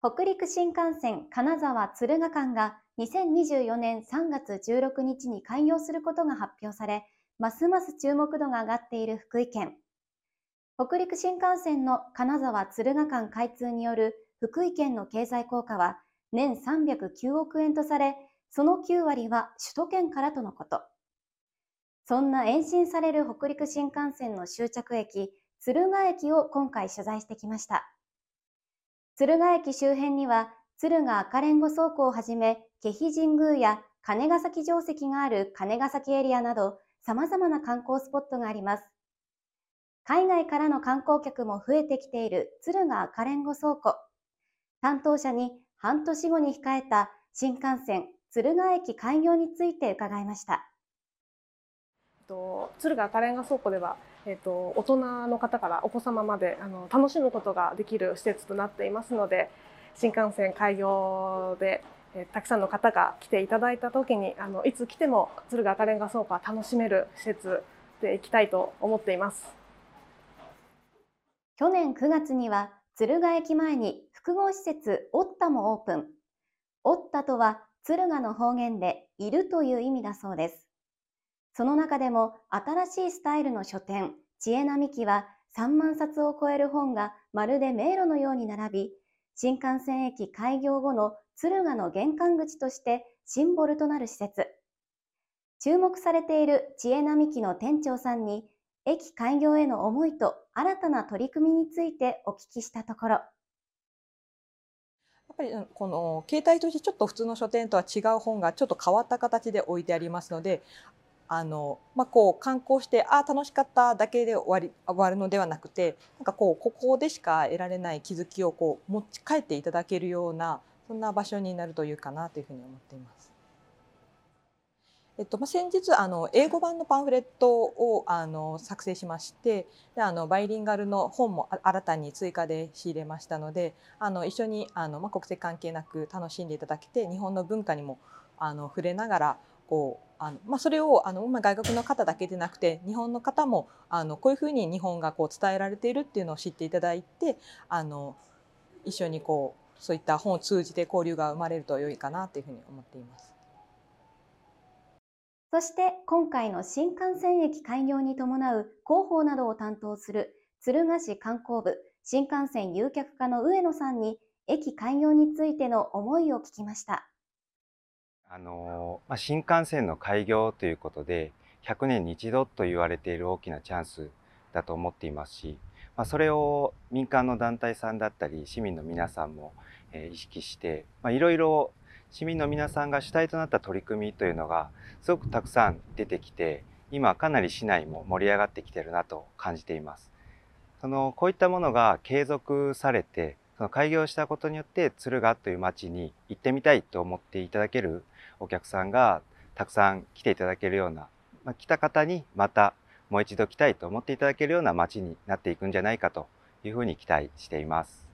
北陸新幹線金沢敦賀間が2024年3月16日に開業することが発表され、ますます注目度が上がっている福井県。北陸新幹線の金沢敦賀間開通による福井県の経済効果は年309億円とされ、その9割は首都圏からとのこと。そんな延伸される北陸新幹線の終着駅、敦賀駅を今回取材してきました。敦賀駅周辺には、敦賀赤レンゴ倉庫をはじめ、気比神宮や金ヶ崎城跡がある金ヶ崎エリアなど、様々な観光スポットがあります。海外からの観光客も増えてきている敦賀赤レンゴ倉庫。担当者に半年後に控えた新幹線敦賀駅開業について伺いました。敦賀赤レンガ倉庫では、えーと、大人の方からお子様まであの楽しむことができる施設となっていますので新幹線開業で、えー、たくさんの方が来ていただいた時にあのいつ来ても敦賀赤レンガ倉庫は楽しめる施設でいきたいと思っています。去年9月には敦賀駅前に複合施設オッタもオープン。オッタとは敦賀の方言でいるという意味だそうです。その中でも新しいスタイルの書店、知恵並木は3万冊を超える本がまるで迷路のように並び、新幹線駅開業後の敦賀の玄関口としてシンボルとなる施設。注目されている知恵並木の店長さんに駅開業への思いと新たな取り組みについてお聞きしたところ。やっぱりこの携帯としてちょっと普通の書店とは違う本がちょっと変わった形で置いてありますのであの、まあ、こう観光してああ楽しかっただけで終わり終わるのではなくてなんかこうここでしか得られない気づきをこう持ち帰っていただけるようなそんな場所になるというかなというふうに思っています。えっとまあ、先日あの英語版のパンフレットをあの作成しましてであのバイリンガルの本も新たに追加で仕入れましたのであの一緒にあの、まあ、国籍関係なく楽しんでいただけて日本の文化にもあの触れながらこうあの、まあ、それをあの、まあ、外国の方だけでなくて日本の方もあのこういうふうに日本がこう伝えられているっていうのを知っていただいてあの一緒にこうそういった本を通じて交流が生まれると良いかなというふうに思っています。そして今回の新幹線駅開業に伴う広報などを担当する敦賀市観光部新幹線誘客課の上野さんに駅開業についての思いを聞きました。あのまあ、新幹線の開業ということで100年に一度と言われている大きなチャンスだと思っていますし、まあ、それを民間の団体さんだったり市民の皆さんも、え、意識して、いろいろ市民の皆さんが主体となった取り組みというのがすごくたくさん出てきて今かなり市内も盛り上がってきてるなと感じています。そのこういったものが継続されてその開業したことによって敦賀という町に行ってみたいと思っていただけるお客さんがたくさん来ていただけるような、まあ、来た方にまたもう一度来たいと思っていただけるような町になっていくんじゃないかというふうに期待しています。